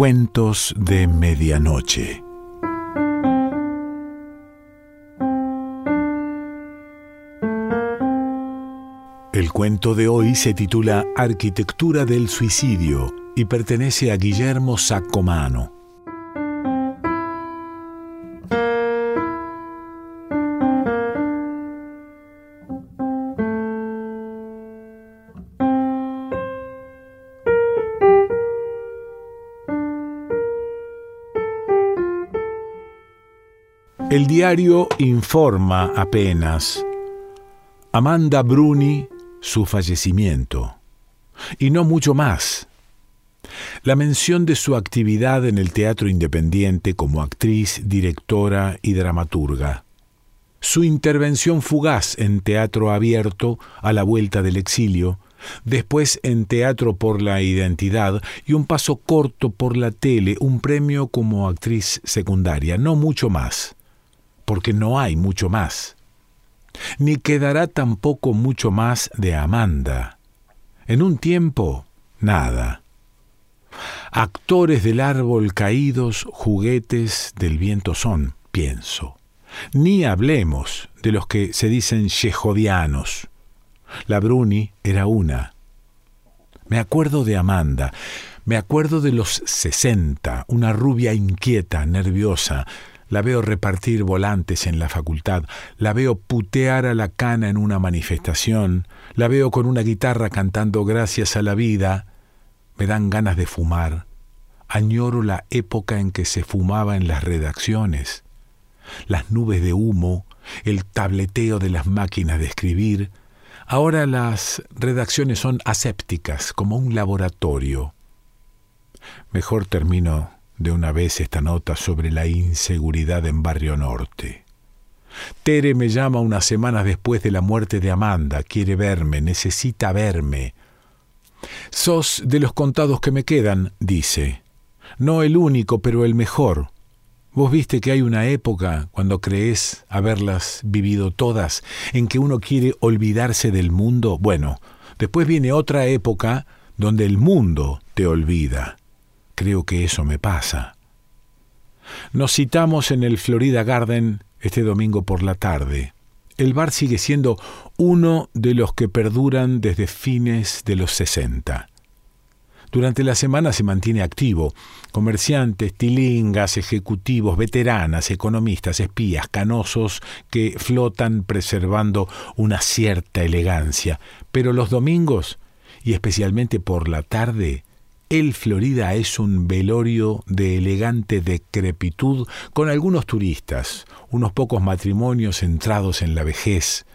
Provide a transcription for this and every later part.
Cuentos de Medianoche. El cuento de hoy se titula Arquitectura del Suicidio y pertenece a Guillermo Saccomano. El diario informa apenas. Amanda Bruni su fallecimiento. Y no mucho más. La mención de su actividad en el teatro independiente como actriz, directora y dramaturga. Su intervención fugaz en teatro abierto a la vuelta del exilio, después en Teatro por la Identidad y un paso corto por la tele, un premio como actriz secundaria, no mucho más porque no hay mucho más. Ni quedará tampoco mucho más de Amanda. En un tiempo, nada. Actores del árbol caídos, juguetes del viento son, pienso. Ni hablemos de los que se dicen yehodianos. La Bruni era una. Me acuerdo de Amanda, me acuerdo de los sesenta, una rubia inquieta, nerviosa, la veo repartir volantes en la facultad, la veo putear a la cana en una manifestación, la veo con una guitarra cantando gracias a la vida, me dan ganas de fumar, añoro la época en que se fumaba en las redacciones, las nubes de humo, el tableteo de las máquinas de escribir, ahora las redacciones son asépticas, como un laboratorio. Mejor termino de una vez esta nota sobre la inseguridad en Barrio Norte. Tere me llama unas semanas después de la muerte de Amanda, quiere verme, necesita verme. Sos de los contados que me quedan, dice. No el único, pero el mejor. Vos viste que hay una época, cuando crees haberlas vivido todas, en que uno quiere olvidarse del mundo. Bueno, después viene otra época donde el mundo te olvida. Creo que eso me pasa. Nos citamos en el Florida Garden este domingo por la tarde. El bar sigue siendo uno de los que perduran desde fines de los 60. Durante la semana se mantiene activo. Comerciantes, tilingas, ejecutivos, veteranas, economistas, espías, canosos que flotan preservando una cierta elegancia. Pero los domingos, y especialmente por la tarde, el Florida es un velorio de elegante decrepitud con algunos turistas, unos pocos matrimonios entrados en la vejez,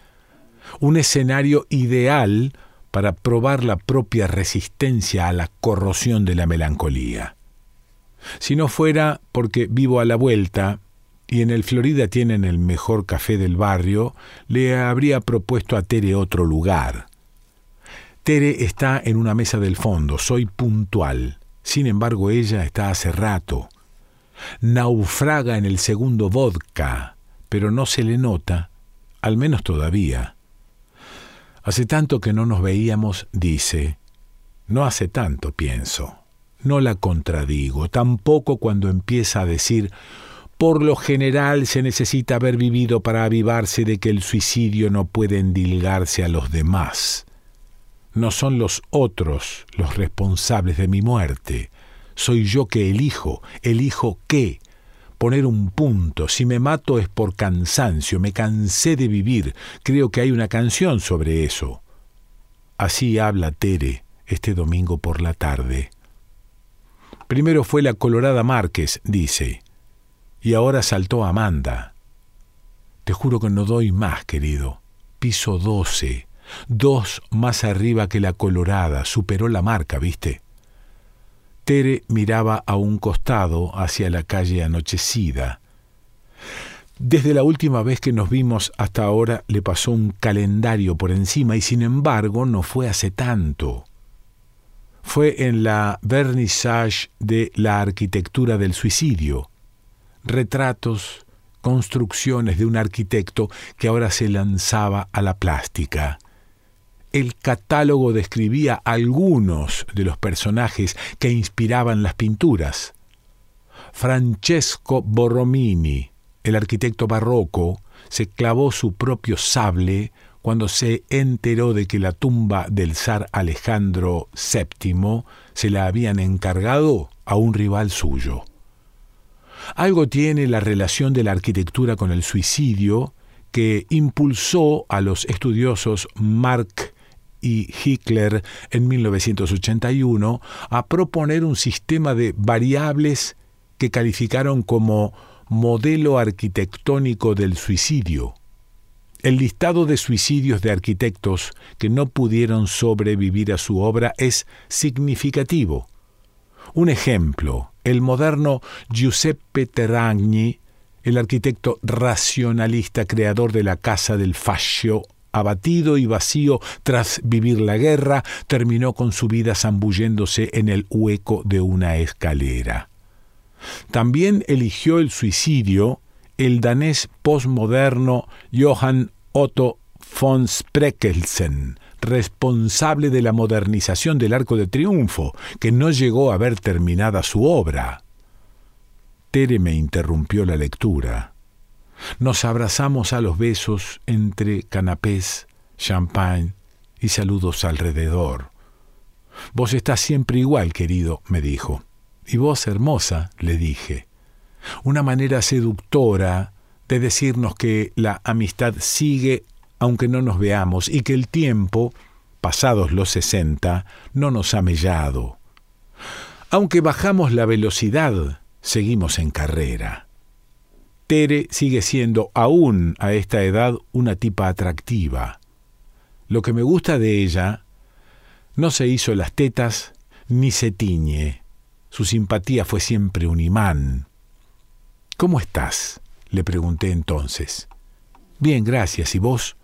un escenario ideal para probar la propia resistencia a la corrosión de la melancolía. Si no fuera porque vivo a la vuelta, y en el Florida tienen el mejor café del barrio, le habría propuesto a Tere otro lugar. Tere está en una mesa del fondo, soy puntual. Sin embargo, ella está hace rato. Naufraga en el segundo vodka, pero no se le nota, al menos todavía. Hace tanto que no nos veíamos, dice. No hace tanto, pienso. No la contradigo, tampoco cuando empieza a decir por lo general se necesita haber vivido para avivarse de que el suicidio no puede endilgarse a los demás. No son los otros los responsables de mi muerte. Soy yo que elijo, elijo qué. Poner un punto. Si me mato es por cansancio, me cansé de vivir. Creo que hay una canción sobre eso. Así habla Tere este domingo por la tarde. Primero fue la Colorada Márquez, dice, y ahora saltó Amanda. Te juro que no doy más, querido. Piso doce dos más arriba que la colorada, superó la marca, ¿viste? Tere miraba a un costado hacia la calle anochecida. Desde la última vez que nos vimos hasta ahora le pasó un calendario por encima y sin embargo no fue hace tanto. Fue en la vernissage de la arquitectura del suicidio. Retratos, construcciones de un arquitecto que ahora se lanzaba a la plástica el catálogo describía algunos de los personajes que inspiraban las pinturas. Francesco Borromini, el arquitecto barroco, se clavó su propio sable cuando se enteró de que la tumba del zar Alejandro VII se la habían encargado a un rival suyo. Algo tiene la relación de la arquitectura con el suicidio que impulsó a los estudiosos Mark y Hickler en 1981 a proponer un sistema de variables que calificaron como modelo arquitectónico del suicidio. El listado de suicidios de arquitectos que no pudieron sobrevivir a su obra es significativo. Un ejemplo, el moderno Giuseppe Terragni, el arquitecto racionalista creador de la Casa del Fascio, abatido y vacío tras vivir la guerra, terminó con su vida zambulléndose en el hueco de una escalera. También eligió el suicidio el danés postmoderno Johann Otto von Sprekelsen, responsable de la modernización del Arco de Triunfo, que no llegó a ver terminada su obra. Tere me interrumpió la lectura. Nos abrazamos a los besos entre canapés, champagne y saludos alrededor. Vos estás siempre igual, querido, me dijo. Y vos, hermosa, le dije. Una manera seductora de decirnos que la amistad sigue aunque no nos veamos y que el tiempo, pasados los sesenta, no nos ha mellado. Aunque bajamos la velocidad, seguimos en carrera. Tere sigue siendo aún a esta edad una tipa atractiva. Lo que me gusta de ella, no se hizo las tetas ni se tiñe. Su simpatía fue siempre un imán. ¿Cómo estás? le pregunté entonces. Bien, gracias. ¿Y vos?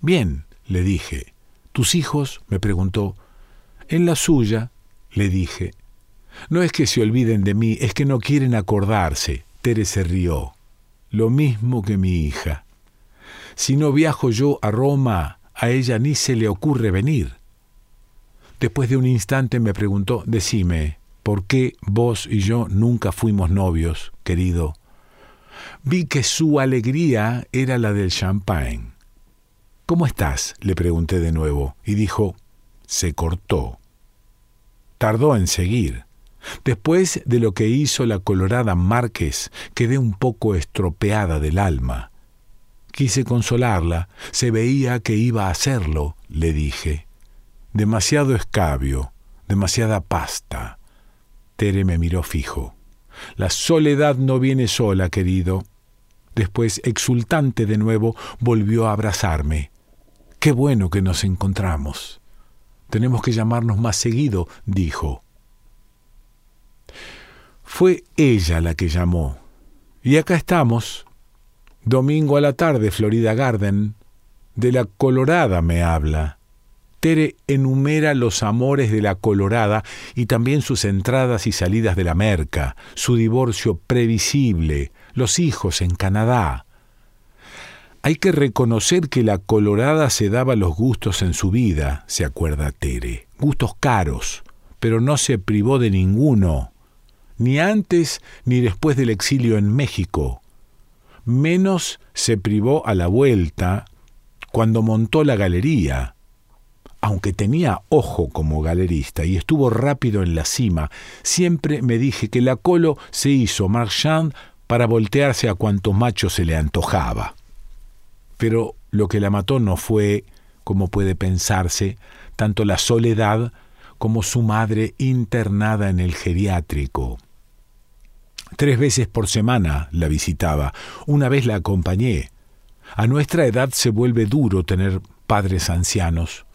Bien, le dije. ¿Tus hijos? me preguntó. En la suya, le dije. No es que se olviden de mí, es que no quieren acordarse. Tere se rió. Lo mismo que mi hija. Si no viajo yo a Roma, a ella ni se le ocurre venir. Después de un instante me preguntó, decime, ¿por qué vos y yo nunca fuimos novios, querido? Vi que su alegría era la del champagne. ¿Cómo estás? le pregunté de nuevo, y dijo, se cortó. Tardó en seguir. Después de lo que hizo la colorada Márquez, quedé un poco estropeada del alma. Quise consolarla, se veía que iba a hacerlo, le dije. Demasiado escabio, demasiada pasta. Tere me miró fijo. La soledad no viene sola, querido. Después, exultante de nuevo, volvió a abrazarme. Qué bueno que nos encontramos. Tenemos que llamarnos más seguido, dijo. Fue ella la que llamó. Y acá estamos. Domingo a la tarde, Florida Garden. De la Colorada me habla. Tere enumera los amores de la Colorada y también sus entradas y salidas de la merca, su divorcio previsible, los hijos en Canadá. Hay que reconocer que la Colorada se daba los gustos en su vida, se acuerda Tere, gustos caros, pero no se privó de ninguno, ni antes ni después del exilio en México. Menos se privó a la vuelta cuando montó la galería aunque tenía ojo como galerista y estuvo rápido en la cima, siempre me dije que la Colo se hizo marchand para voltearse a cuanto macho se le antojaba. Pero lo que la mató no fue, como puede pensarse, tanto la soledad como su madre internada en el geriátrico. Tres veces por semana la visitaba, una vez la acompañé. A nuestra edad se vuelve duro tener padres ancianos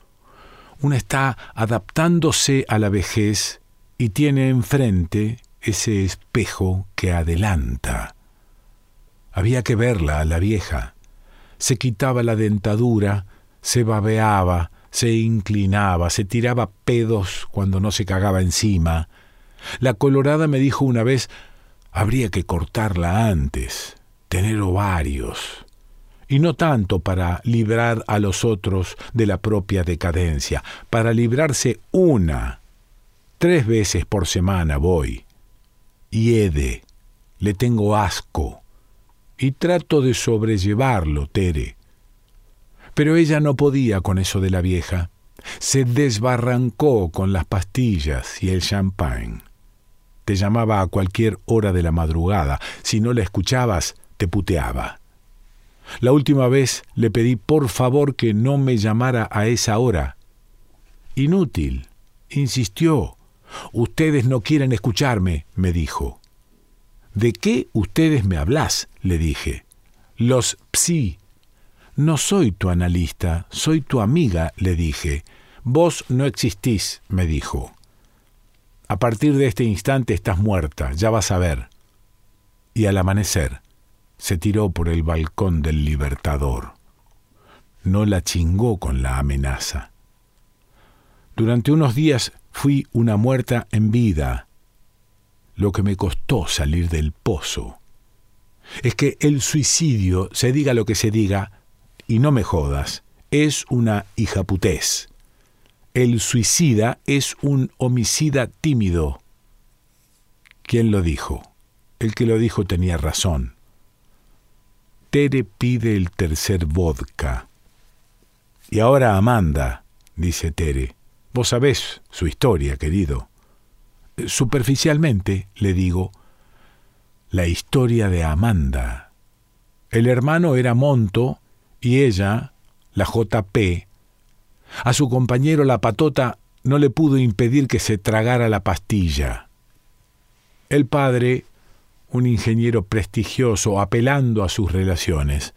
una está adaptándose a la vejez y tiene enfrente ese espejo que adelanta. Había que verla a la vieja. Se quitaba la dentadura, se babeaba, se inclinaba, se tiraba pedos cuando no se cagaba encima. La colorada me dijo una vez, habría que cortarla antes, tener ovarios y no tanto para librar a los otros de la propia decadencia, para librarse una. Tres veces por semana voy. Y he de. Le tengo asco. Y trato de sobrellevarlo, Tere. Pero ella no podía con eso de la vieja. Se desbarrancó con las pastillas y el champagne. Te llamaba a cualquier hora de la madrugada. Si no la escuchabas, te puteaba. La última vez le pedí por favor que no me llamara a esa hora. Inútil, insistió. Ustedes no quieren escucharme, me dijo. ¿De qué ustedes me hablas? le dije. Los psi. No soy tu analista, soy tu amiga, le dije. Vos no existís, me dijo. A partir de este instante estás muerta, ya vas a ver. Y al amanecer, se tiró por el balcón del Libertador. No la chingó con la amenaza. Durante unos días fui una muerta en vida, lo que me costó salir del pozo. Es que el suicidio, se diga lo que se diga, y no me jodas, es una hijaputés. El suicida es un homicida tímido. ¿Quién lo dijo? El que lo dijo tenía razón. Tere pide el tercer vodka. Y ahora Amanda, dice Tere. Vos sabés su historia, querido. Superficialmente, le digo, la historia de Amanda. El hermano era Monto y ella, la JP. A su compañero la patota no le pudo impedir que se tragara la pastilla. El padre un ingeniero prestigioso, apelando a sus relaciones,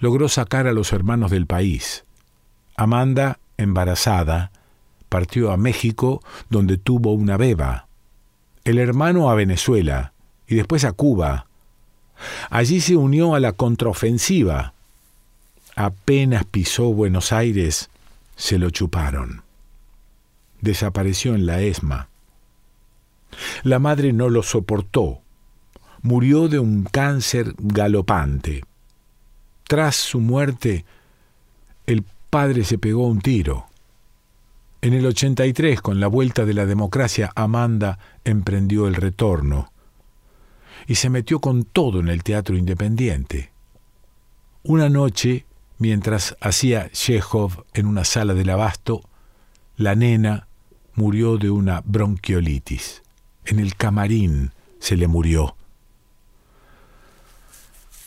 logró sacar a los hermanos del país. Amanda, embarazada, partió a México, donde tuvo una beba. El hermano a Venezuela y después a Cuba. Allí se unió a la contraofensiva. Apenas pisó Buenos Aires, se lo chuparon. Desapareció en la ESMA. La madre no lo soportó murió de un cáncer galopante. Tras su muerte, el padre se pegó un tiro. En el 83, con la vuelta de la democracia, Amanda emprendió el retorno y se metió con todo en el teatro independiente. Una noche, mientras hacía Chekhov en una sala del abasto, la nena murió de una bronquiolitis. En el camarín se le murió.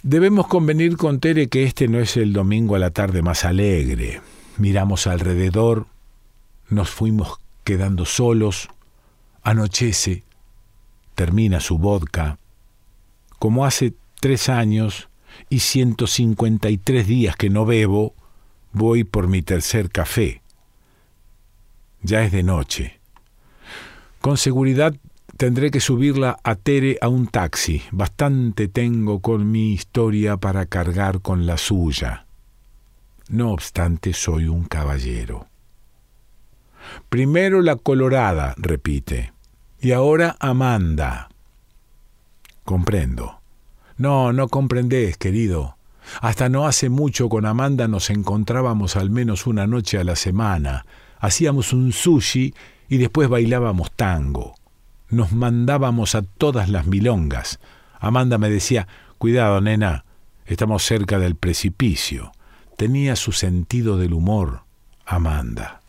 Debemos convenir con Tere que este no es el domingo a la tarde más alegre. Miramos alrededor, nos fuimos quedando solos, anochece, termina su vodka. Como hace tres años y 153 días que no bebo, voy por mi tercer café. Ya es de noche. Con seguridad Tendré que subirla a Tere a un taxi. Bastante tengo con mi historia para cargar con la suya. No obstante, soy un caballero. Primero la colorada, repite. Y ahora Amanda. Comprendo. No, no comprendés, querido. Hasta no hace mucho con Amanda nos encontrábamos al menos una noche a la semana. Hacíamos un sushi y después bailábamos tango nos mandábamos a todas las milongas. Amanda me decía, cuidado, nena, estamos cerca del precipicio. Tenía su sentido del humor, Amanda.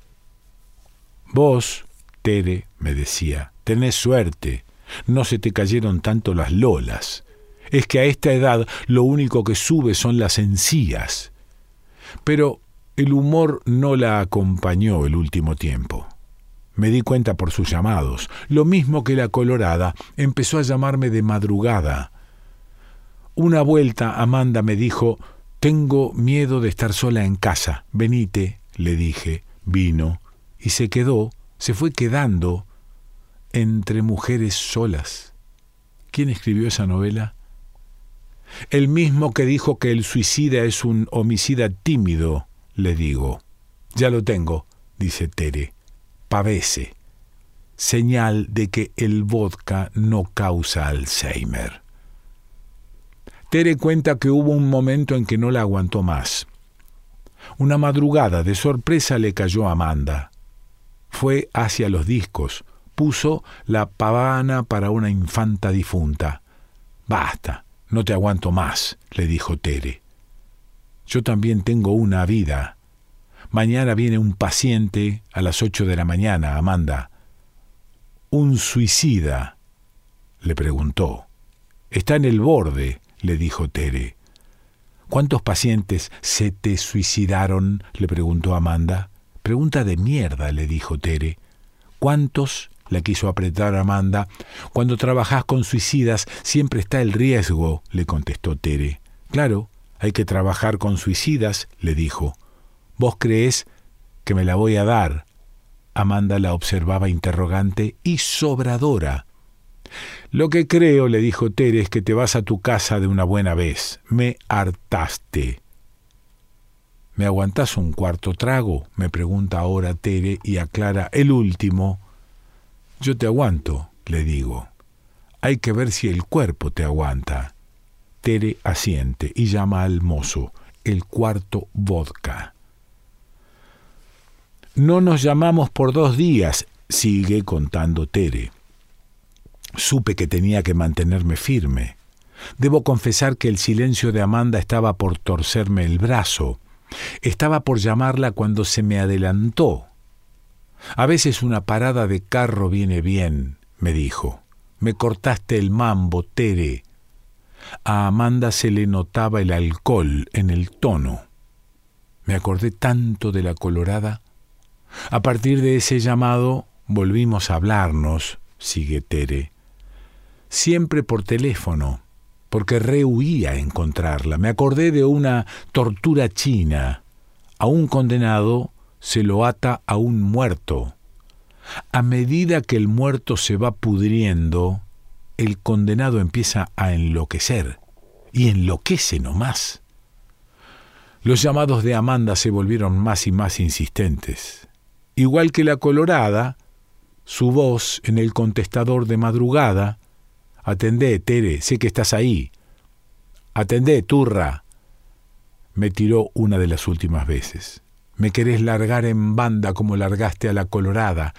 Vos, Tere, me decía, tenés suerte. No se te cayeron tanto las lolas. Es que a esta edad lo único que sube son las encías. Pero el humor no la acompañó el último tiempo. Me di cuenta por sus llamados. Lo mismo que la colorada, empezó a llamarme de madrugada. Una vuelta Amanda me dijo, Tengo miedo de estar sola en casa. Venite, le dije. Vino y se quedó, se fue quedando entre mujeres solas. ¿Quién escribió esa novela? El mismo que dijo que el suicida es un homicida tímido, le digo. Ya lo tengo, dice Tere pavese, señal de que el vodka no causa Alzheimer. Tere cuenta que hubo un momento en que no la aguantó más. Una madrugada de sorpresa le cayó a Amanda. Fue hacia los discos, puso la pavana para una infanta difunta. Basta, no te aguanto más, le dijo Tere. Yo también tengo una vida. Mañana viene un paciente a las ocho de la mañana, Amanda. ¿Un suicida? le preguntó. Está en el borde, le dijo Tere. ¿Cuántos pacientes se te suicidaron? le preguntó Amanda. Pregunta de mierda, le dijo Tere. ¿Cuántos? La quiso apretar Amanda. Cuando trabajas con suicidas siempre está el riesgo, le contestó Tere. Claro, hay que trabajar con suicidas, le dijo. ¿Vos crees que me la voy a dar? Amanda la observaba interrogante y sobradora. Lo que creo, le dijo Tere, es que te vas a tu casa de una buena vez. Me hartaste. ¿Me aguantás un cuarto trago? me pregunta ahora Tere y aclara el último. Yo te aguanto, le digo. Hay que ver si el cuerpo te aguanta. Tere asiente y llama al mozo, el cuarto vodka. No nos llamamos por dos días, sigue contando Tere. Supe que tenía que mantenerme firme. Debo confesar que el silencio de Amanda estaba por torcerme el brazo. Estaba por llamarla cuando se me adelantó. A veces una parada de carro viene bien, me dijo. Me cortaste el mambo, Tere. A Amanda se le notaba el alcohol en el tono. Me acordé tanto de la colorada. A partir de ese llamado volvimos a hablarnos, sigue Tere siempre por teléfono, porque rehuía encontrarla. Me acordé de una tortura china. A un condenado se lo ata a un muerto. A medida que el muerto se va pudriendo, el condenado empieza a enloquecer, y enloquece nomás. Los llamados de Amanda se volvieron más y más insistentes. Igual que la colorada, su voz en el contestador de madrugada Atendé, Tere, sé que estás ahí. Atendé, turra. Me tiró una de las últimas veces. Me querés largar en banda como largaste a la colorada.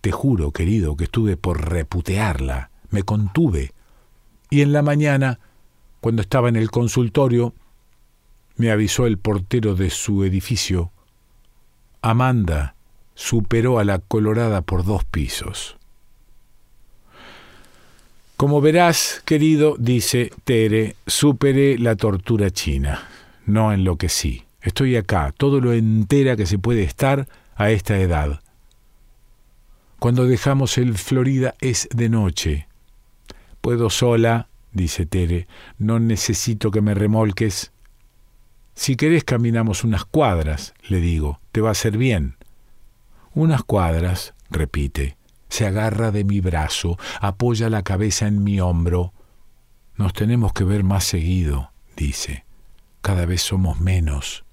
Te juro, querido, que estuve por reputearla. Me contuve. Y en la mañana, cuando estaba en el consultorio, me avisó el portero de su edificio. Amanda superó a la colorada por dos pisos. Como verás, querido, dice Tere, superé la tortura china. No enloquecí. Estoy acá, todo lo entera que se puede estar a esta edad. Cuando dejamos el Florida es de noche. Puedo sola, dice Tere, no necesito que me remolques. Si querés caminamos unas cuadras, le digo, te va a ser bien. Unas cuadras, repite se agarra de mi brazo, apoya la cabeza en mi hombro. Nos tenemos que ver más seguido, dice. Cada vez somos menos.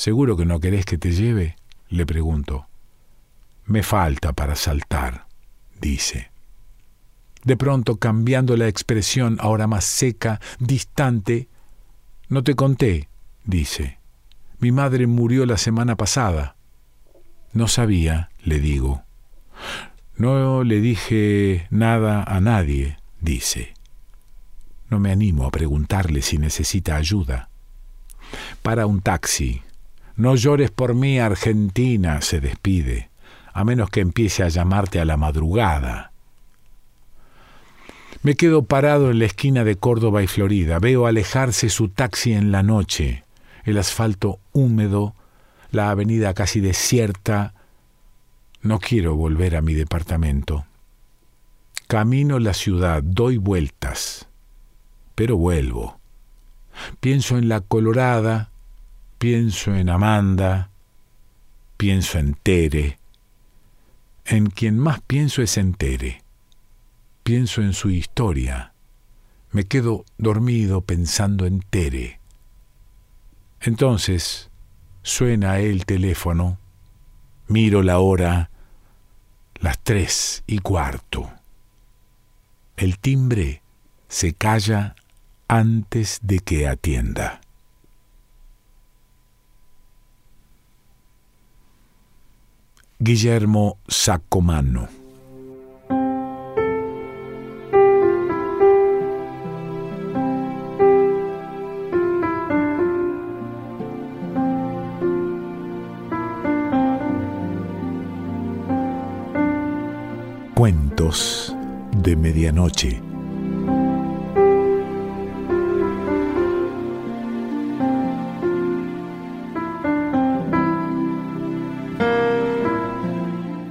¿Seguro que no querés que te lleve? le pregunto. Me falta para saltar, dice. De pronto, cambiando la expresión, ahora más seca, distante, no te conté, dice. Mi madre murió la semana pasada. No sabía, le digo. No le dije nada a nadie, dice. No me animo a preguntarle si necesita ayuda. Para un taxi. No llores por mí, Argentina, se despide, a menos que empiece a llamarte a la madrugada. Me quedo parado en la esquina de Córdoba y Florida. Veo alejarse su taxi en la noche, el asfalto húmedo, la avenida casi desierta, no quiero volver a mi departamento. Camino la ciudad, doy vueltas, pero vuelvo. Pienso en la Colorada, pienso en Amanda, pienso en Tere. En quien más pienso es Tere. Pienso en su historia. Me quedo dormido pensando en Tere. Entonces suena el teléfono, miro la hora las tres y cuarto. El timbre se calla antes de que atienda. Guillermo Sacomano. Cuentos de Medianoche.